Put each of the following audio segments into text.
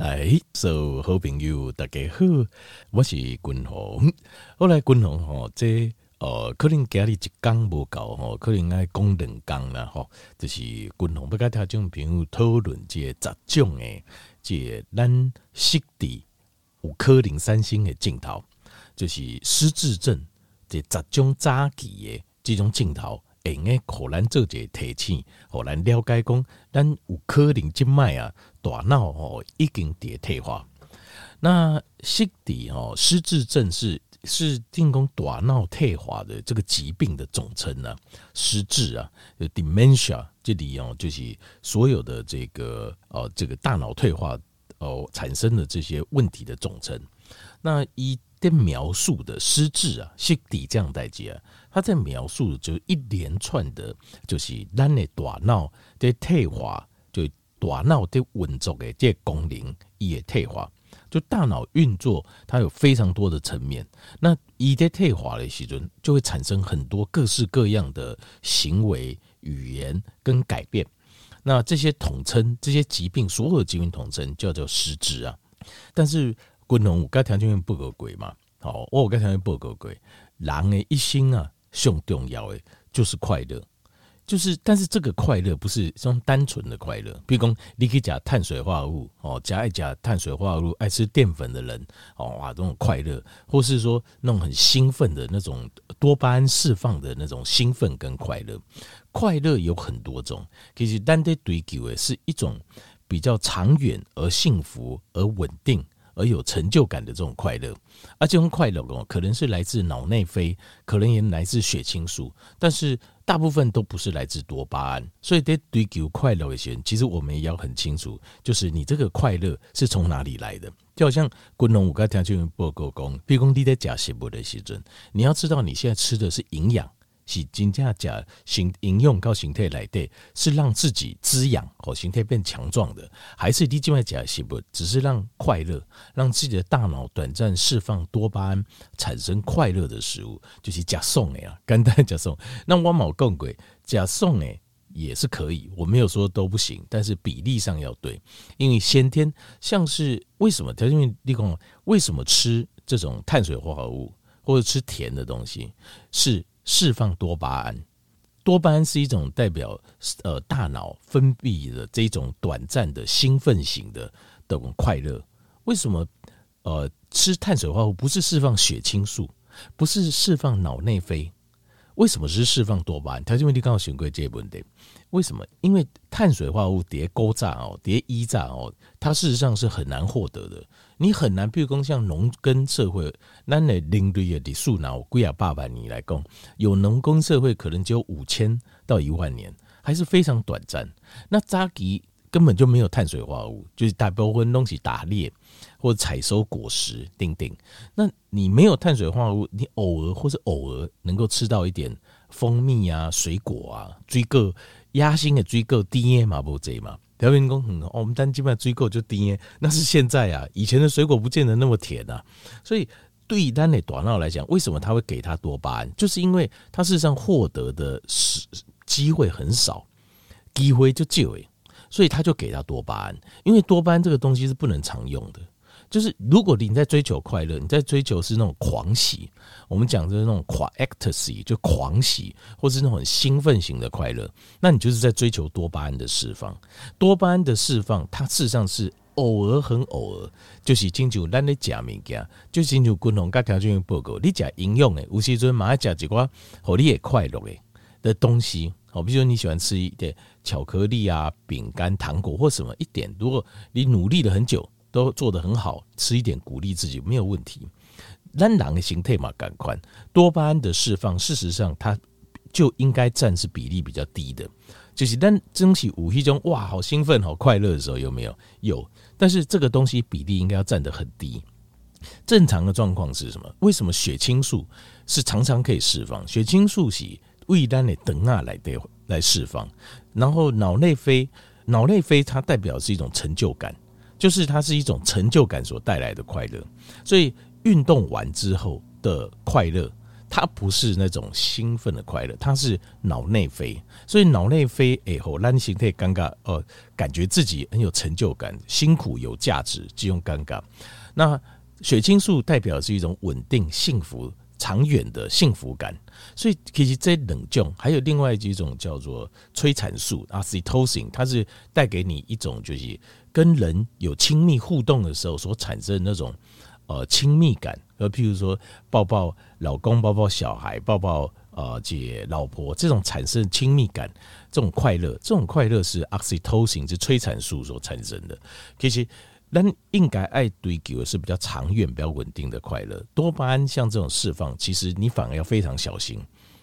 来，所有好朋友大家好，我是君鸿。后来君鸿吼，这呃，可能今日一工无够吼，可能爱讲两工啦吼。就是君鸿不跟听众朋友讨论这十种诶，这咱失地有可能三星的镜头，就是失智症这十种早期的这种镜头。会用诶，可咱做一个提醒，互咱了解讲，咱有可能即卖啊，大脑哦已经退化。那失底哦，失智症是是定讲大脑退化的这个疾病的总称呢。失智啊，就 dementia 这里哦，就是所有的这个哦，这个大脑退化哦产生的这些问题的总称。那一的描述的失智啊，失底这样代志啊。他在描述的就一连串的，就是咱的大脑的退化，大脑的运作的这功能也退化，就大脑运作它有非常多的层面。那一在退化的时阵，就会产生很多各式各样的行为、语言跟改变。那这些统称，这些疾病，所有的疾病统称叫做失智啊。但是，滚龙我刚条件不合规嘛？好，我刚条件不合规，人的一生啊。最重要的就是快乐，就是但是这个快乐不是这种单纯的快乐，比如讲你可以加碳水化合物哦，加一加碳水化合物、爱吃淀粉的人哦，哇，这种快乐，或是说那种很兴奋的那种多巴胺释放的那种兴奋跟快乐，快乐有很多种，其实单得追求的是一种比较长远而幸福而稳定。而有成就感的这种快乐，而这种快乐哦，可能是来自脑内啡，可能也来自血清素，但是大部分都不是来自多巴胺。所以，在追求快乐的时候，其实我们也要很清楚，就是你这个快乐是从哪里来的。就好像滚龙五刚才就用报告讲，比如讲你在假食物的时阵，你要知道你现在吃的是营养。是真正讲形应用到形态来对，是让自己滋养和形态变强壮的，还是你今麦讲是不？只是让快乐，让自己的大脑短暂释放多巴胺，产生快乐的食物，就是加送的呀，简单加送。那我冇更贵，加送诶也是可以，我没有说都不行，但是比例上要对，因为先天像是为什么？他因为立功，为什么吃这种碳水化合物或者吃甜的东西是？释放多巴胺，多巴胺是一种代表呃大脑分泌的这种短暂的兴奋型的这种快乐。为什么呃吃碳水化合物不是释放血清素，不是释放脑内啡？为什么是释放多巴胺？条件问题刚好选归这问题。为什么？因为碳水化合物叠勾炸哦，叠一炸哦，它事实上是很难获得的。你很难，比如说像农耕社会，咱的领队的数脑贵啊，八百年来讲，有农耕社会可能只有五千到一万年，还是非常短暂。那早期根本就没有碳水化合物，就是大部分东西打猎。或者采收果实，丁丁。那你没有碳水化合物，你偶尔或是偶尔能够吃到一点蜂蜜啊、水果啊，追个压心的追个 DNA 嘛不这嘛？调员工很，我们单基本上追够就 DNA，那是现在啊，以前的水果不见得那么甜啊。所以对于单的短脑来讲，为什么他会给他多巴胺？就是因为他事实上获得的是机会很少，机会就就诶，所以他就给他多巴胺，因为多巴胺这个东西是不能常用的。就是如果你在追求快乐，你在追求是那种狂喜，我们讲的是那种狂 ecstasy 就狂喜，或是那种很兴奋型的快乐，那你就是在追求多巴胺的释放。多巴胺的释放，它事实上是偶尔很偶尔，就是进入咱的假物件，就进入共同各条件报告。你讲营养的，有时阵马上讲几寡，和你也快乐的的东西。好，比如说你喜欢吃一点巧克力啊、饼干、糖果或什么一点，如果你努力了很久。都做得很好，吃一点鼓励自己没有问题。咱人的形态嘛，感官多巴胺的释放，事实上它就应该占是比例比较低的。就是当争取武器中，哇，好兴奋、好快乐的时候，有没有？有。但是这个东西比例应该要占得很低。正常的状况是什么？为什么血清素是常常可以释放？血清素是胃丹的等啊来的来释放，然后脑内啡，脑内啡它代表是一种成就感。就是它是一种成就感所带来的快乐，所以运动完之后的快乐，它不是那种兴奋的快乐，它是脑内啡。所以脑内啡以后让你心态尴尬，呃，感觉自己很有成就感，辛苦有价值，就用尴尬。那血清素代表是一种稳定、幸福、长远的幸福感。所以其实这冷静还有另外几种叫做催产素 （oxytocin），它是带给你一种就是跟人有亲密互动的时候所产生的那种呃亲密感。而譬如说抱抱老公、抱抱小孩、抱抱呃姐老婆这种产生亲密感，这种快乐，这种快乐是 oxytocin 是催产素所产生的。其实那应该爱追求的是比较长远、比较稳定的快乐。多巴胺像这种释放，其实你反而要非常小心，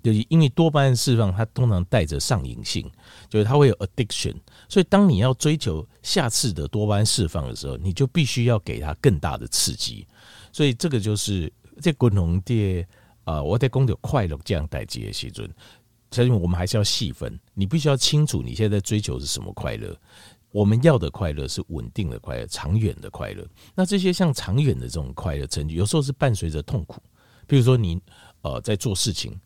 就是因为多巴胺释放它通常带着上瘾性，就是它会有 addiction。所以当你要追求下次的多巴胺释放的时候，你就必须要给它更大的刺激。所以这个就是在共同的啊，我在讲到快乐这样代际的时阵，所以我们还是要细分。你必须要清楚你现在在追求是什么快乐。我们要的快乐是稳定的快乐，长远的快乐。那这些像长远的这种快乐成就，有时候是伴随着痛苦。比如说你呃在做事情，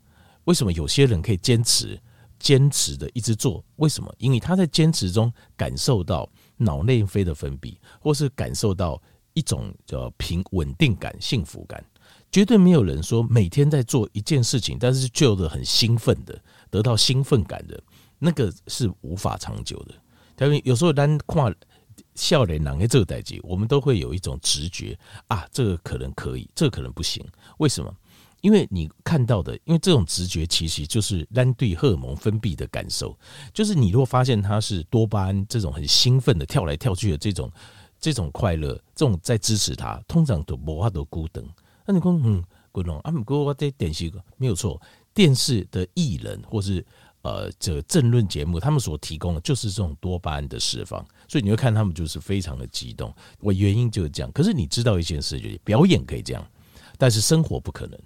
为什么有些人可以坚持坚持的一直做？为什么？因为他在坚持中感受到脑内啡的分泌，或是感受到。一种叫平稳定感、幸福感，绝对没有人说每天在做一件事情，但是就得很兴奋的，得到兴奋感的，那个是无法长久的。有时候单跨笑脸囊的这个代际，我们都会有一种直觉啊，这个可能可以，这个可能不行。为什么？因为你看到的，因为这种直觉其实就是单对荷尔蒙分泌的感受，就是你如果发现它是多巴胺这种很兴奋的跳来跳去的这种。这种快乐，这种在支持他，通常都无法都孤单。那你说，嗯，孤单啊？不过我在电视没有错，电视的艺人或是呃这个政论节目，他们所提供的就是这种多巴胺的释放，所以你会看他们就是非常的激动。我原因就是这样。可是你知道一件事，就是表演可以这样，但是生活不可能。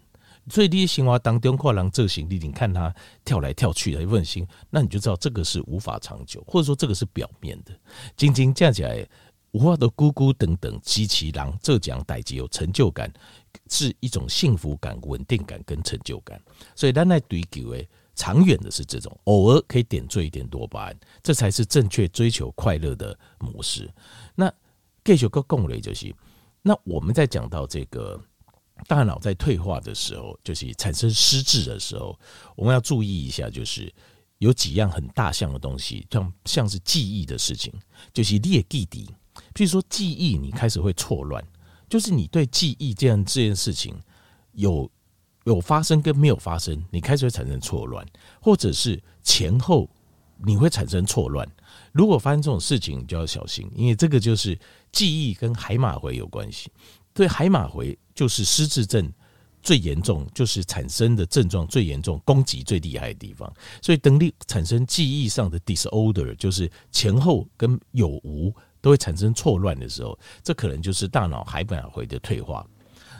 所以你生活当中看人这行，你看他跳来跳去的问心，那你就知道这个是无法长久，或者说这个是表面的。仅仅这样起来。无法的咕咕等等，机器狼这讲代志有成就感，是一种幸福感、稳定感跟成就感。所以，咱来追求诶，长远的是这种，偶尔可以点缀一点多巴胺，这才是正确追求快乐的模式。那继续个共类就是，那我们在讲到这个大脑在退化的时候，就是产生失智的时候，我们要注意一下，就是有几样很大项的东西，像像是记忆的事情，就是列记忆。譬如说记忆，你开始会错乱，就是你对记忆这样这件事情有有发生跟没有发生，你开始会产生错乱，或者是前后你会产生错乱。如果发生这种事情，你就要小心，因为这个就是记忆跟海马回有关系。对，海马回就是失智症最严重，就是产生的症状最严重、攻击最厉害的地方。所以等你产生记忆上的 disorder，就是前后跟有无。都会产生错乱的时候，这可能就是大脑海马回的退化。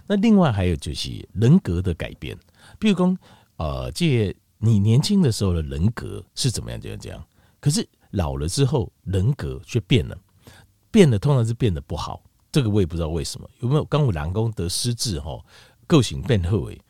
那另外还有就是人格的改变，比如说，呃，借你年轻的时候的人格是怎么样？这样这样，可是老了之后人格却变了，变了通常是变得不好。这个我也不知道为什么，有没有刚我南宫得失智哈，个性变后诶，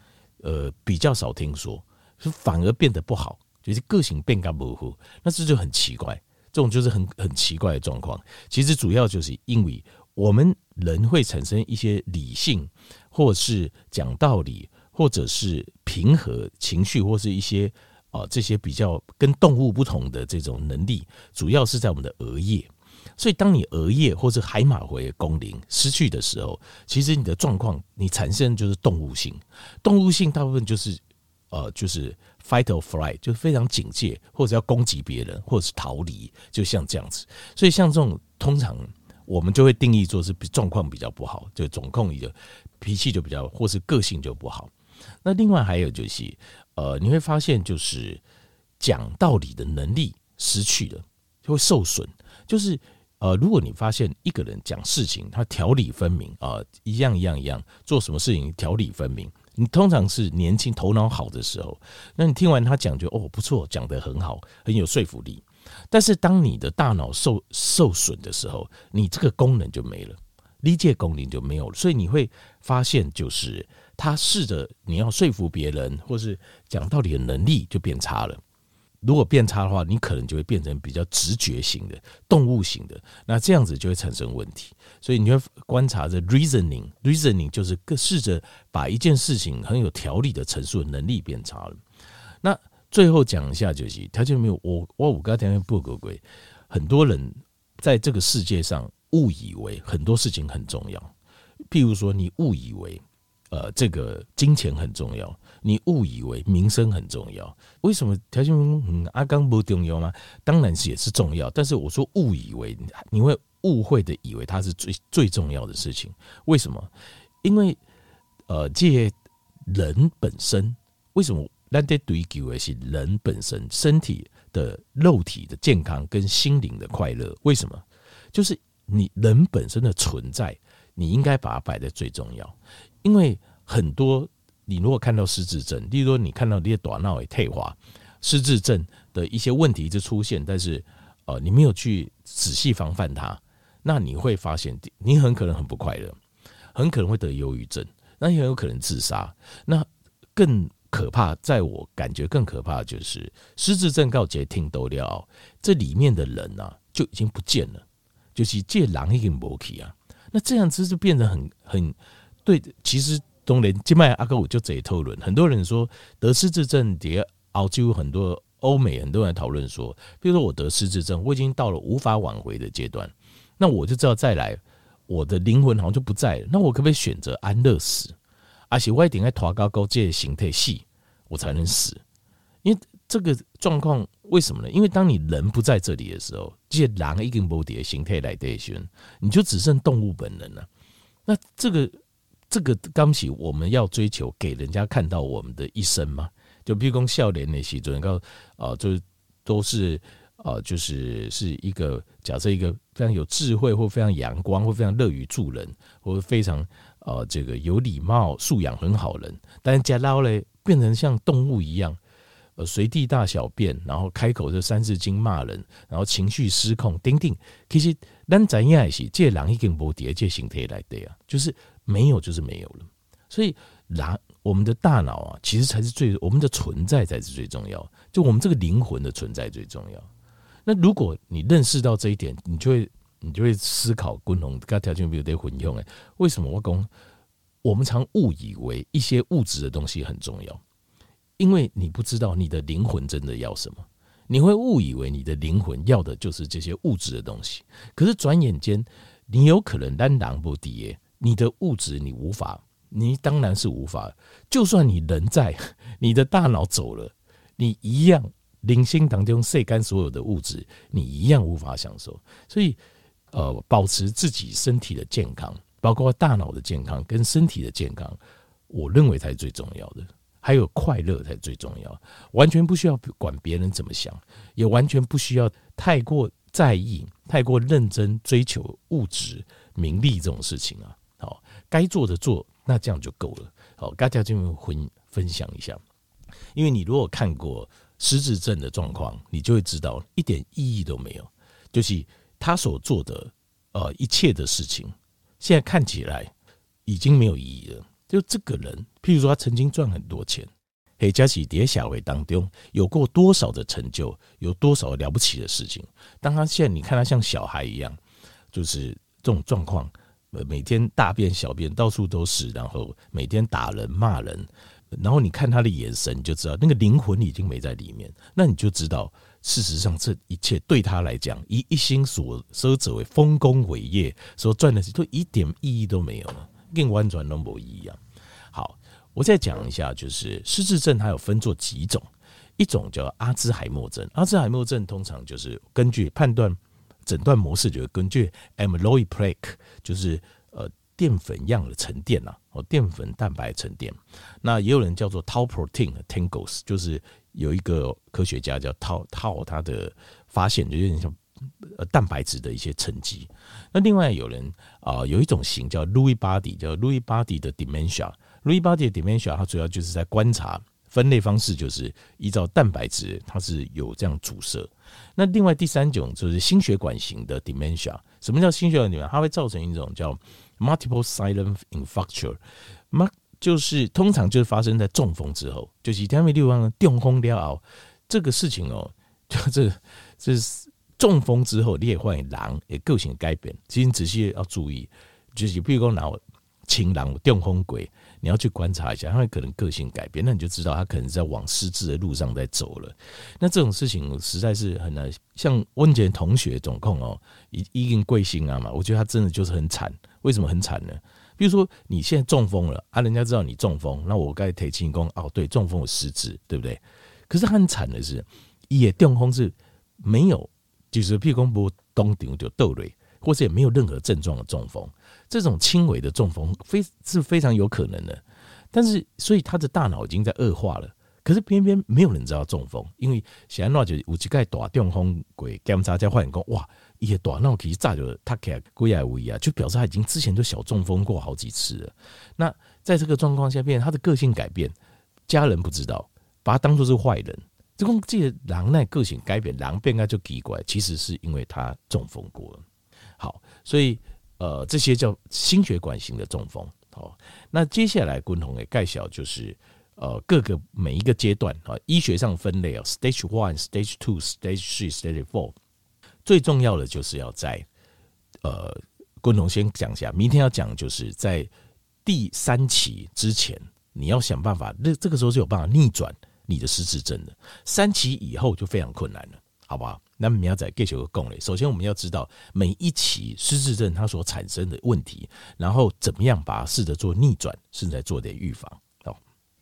呃，比较少听说，是反而变得不好，就是个性变得模糊，那这就很奇怪。这种就是很很奇怪的状况，其实主要就是因为我们人会产生一些理性，或是讲道理，或者是平和情绪，或是一些啊这些比较跟动物不同的这种能力，主要是在我们的额叶。所以，当你额叶或是海马回的功能失去的时候，其实你的状况你产生就是动物性，动物性大部分就是呃就是。Fight or flight 就是非常警戒，或者要攻击别人，或者是逃离，就像这样子。所以像这种，通常我们就会定义做是状况比较不好，就总控一个脾气就比较，或是个性就不好。那另外还有就是，呃，你会发现就是讲道理的能力失去了，就会受损。就是呃，如果你发现一个人讲事情他条理分明啊，一样一样一样做什么事情条理分明。你通常是年轻、头脑好的时候，那你听完他讲，就哦不错，讲得很好，很有说服力。但是当你的大脑受受损的时候，你这个功能就没了，理解功能就没有了。所以你会发现，就是他试着你要说服别人，或是讲道理的能力就变差了。如果变差的话，你可能就会变成比较直觉型的、动物型的，那这样子就会产生问题。所以你会观察着 reasoning，reasoning 就是试着把一件事情很有条理的陈述的能力变差了。那最后讲一下就是，他就没有我我五个条件不合规，很多人在这个世界上误以为很多事情很重要，譬如说你误以为呃这个金钱很重要。你误以为名声很重要，为什么条件嗯阿刚不重要吗？当然是也是重要，但是我说误以为你会误会的以为它是最最重要的事情，为什么？因为呃，这些人本身为什么咱在追求的是人本身身体的肉体的健康跟心灵的快乐？为什么？就是你人本身的存在，你应该把它摆在最重要，因为很多。你如果看到失智症，例如说你看到这些大脑也退化，失智症的一些问题就出现，但是呃，你没有去仔细防范它，那你会发现你很可能很不快乐，很可能会得忧郁症，那也很有可能自杀。那更可怕，在我感觉更可怕的就是失智症告捷听都了，这里面的人呐、啊、就已经不见了，就是这狼已经没去啊。那这样子就变得很很对，其实。东联金麦阿哥我就这一讨论，很多人说得失智症，底下澳洲很多欧美很多人讨论说，比如说我得失智症，我已经到了无法挽回的阶段，那我就知道再来，我的灵魂好像就不在了，那我可不可以选择安乐死？而且我一定要拖高高这形态细，我才能死。因为这个状况为什么呢？因为当你人不在这里的时候，这些狼已经不的形态来对选，你就只剩动物本能了。那这个。这个刚起，我们要追求给人家看到我们的一生吗？就比如说笑脸那些，就能够啊，就是都是啊，就是是一个假设一个非常有智慧或非常阳光或非常乐于助人或非常啊这个有礼貌素养很好人，但是假捞嘞变成像动物一样，呃随地大小便，然后开口就三字经骂人，然后情绪失控，丁丁，其实咱怎样是这狼已经无第二这形态来对啊，就是。没有就是没有了，所以，狼我们的大脑啊，其实才是最我们的存在才是最重要，就我们这个灵魂的存在最重要。那如果你认识到这一点，你就会你就会思考，共同跟条件比如得混用哎，为什么我讲我们常误以为一些物质的东西很重要，因为你不知道你的灵魂真的要什么，你会误以为你的灵魂要的就是这些物质的东西，可是转眼间你有可能单挡不敌耶。你的物质你无法，你当然是无法。就算你人在，你的大脑走了，你一样灵性当中晒干所有的物质，你一样无法享受。所以，呃，保持自己身体的健康，包括大脑的健康跟身体的健康，我认为才是最重要的。还有快乐才是最重要，完全不需要管别人怎么想，也完全不需要太过在意、太过认真追求物质、名利这种事情啊。好，该做的做，那这样就够了。好，大家就分分享一下，因为你如果看过失智症的状况，你就会知道一点意义都没有。就是他所做的呃一切的事情，现在看起来已经没有意义了。就这个人，譬如说他曾经赚很多钱，黑加喜跌小回当中有过多少的成就，有多少了不起的事情。当他现在你看他像小孩一样，就是这种状况。每天大便小便到处都是，然后每天打人骂人，然后你看他的眼神，你就知道那个灵魂已经没在里面。那你就知道，事实上这一切对他来讲，一一心所奢者为丰功伟业，所赚的钱都一点意义都没有了，跟完全都没一样。好，我再讲一下，就是失智症它有分作几种，一种叫阿兹海默症，阿兹海默症通常就是根据判断。诊断模式就是根据 amyloid plaque，就是呃淀粉样的沉淀呐，哦淀粉蛋白沉淀。那也有人叫做 tau protein tangles，就是有一个科学家叫 tau tau，他的发现就有点像呃蛋白质的一些沉积。那另外有人啊、有一种型叫 Louis body，叫 Louis body 的 Dementia。Louis body 的 dementia，它主要就是在观察。分类方式就是依照蛋白质，它是有这样阻塞。那另外第三种就是心血管型的 dementia。什么叫心血管型它会造成一种叫 multiple silent infarction。就是通常就是发生在中风之后，就是他们六方中风了后，这个事情哦，就这这是中风之后，你也会狼也个性改变。其实你仔细要注意，就是比如说拿情狼中风鬼。你要去观察一下，他可能个性改变，那你就知道他可能在往失智的路上在走了。那这种事情实在是很难。像温杰同学总控哦，一一定贵姓啊嘛，我觉得他真的就是很惨。为什么很惨呢？比如说你现在中风了啊，人家知道你中风，那我该提醒功哦，对，中风有失智，对不对？可是很惨的是，也中风是没有，就是譬如说不东顶就豆类，或者也没有任何症状的中风。这种轻微的中风非是非常有可能的，但是所以他的大脑已经在恶化了。可是偏偏没有人知道中风，因为现在那就有一个大中风鬼检查在发现讲哇，一些大脑其实早就他开骨癌位啊，就表示他已经之前就小中风过好几次了。那在这个状况下，变他的个性改变，家人不知道，把他当作是坏人。这种这些狼那个性改变，狼变啊就奇怪，其实是因为他中风过了。好，所以。呃，这些叫心血管型的中风。好，那接下来共同的介绍就是呃各个每一个阶段啊，医学上分类啊，stage one、stage two、stage three、stage four。最重要的就是要在呃，共同先讲一下，明天要讲就是在第三期之前，你要想办法，那这个时候是有办法逆转你的失智症的。三期以后就非常困难了，好不好？那么你要在给球个共类，首先我们要知道每一期失智症它所产生的问题，然后怎么样把它试着做逆转，甚至做点预防。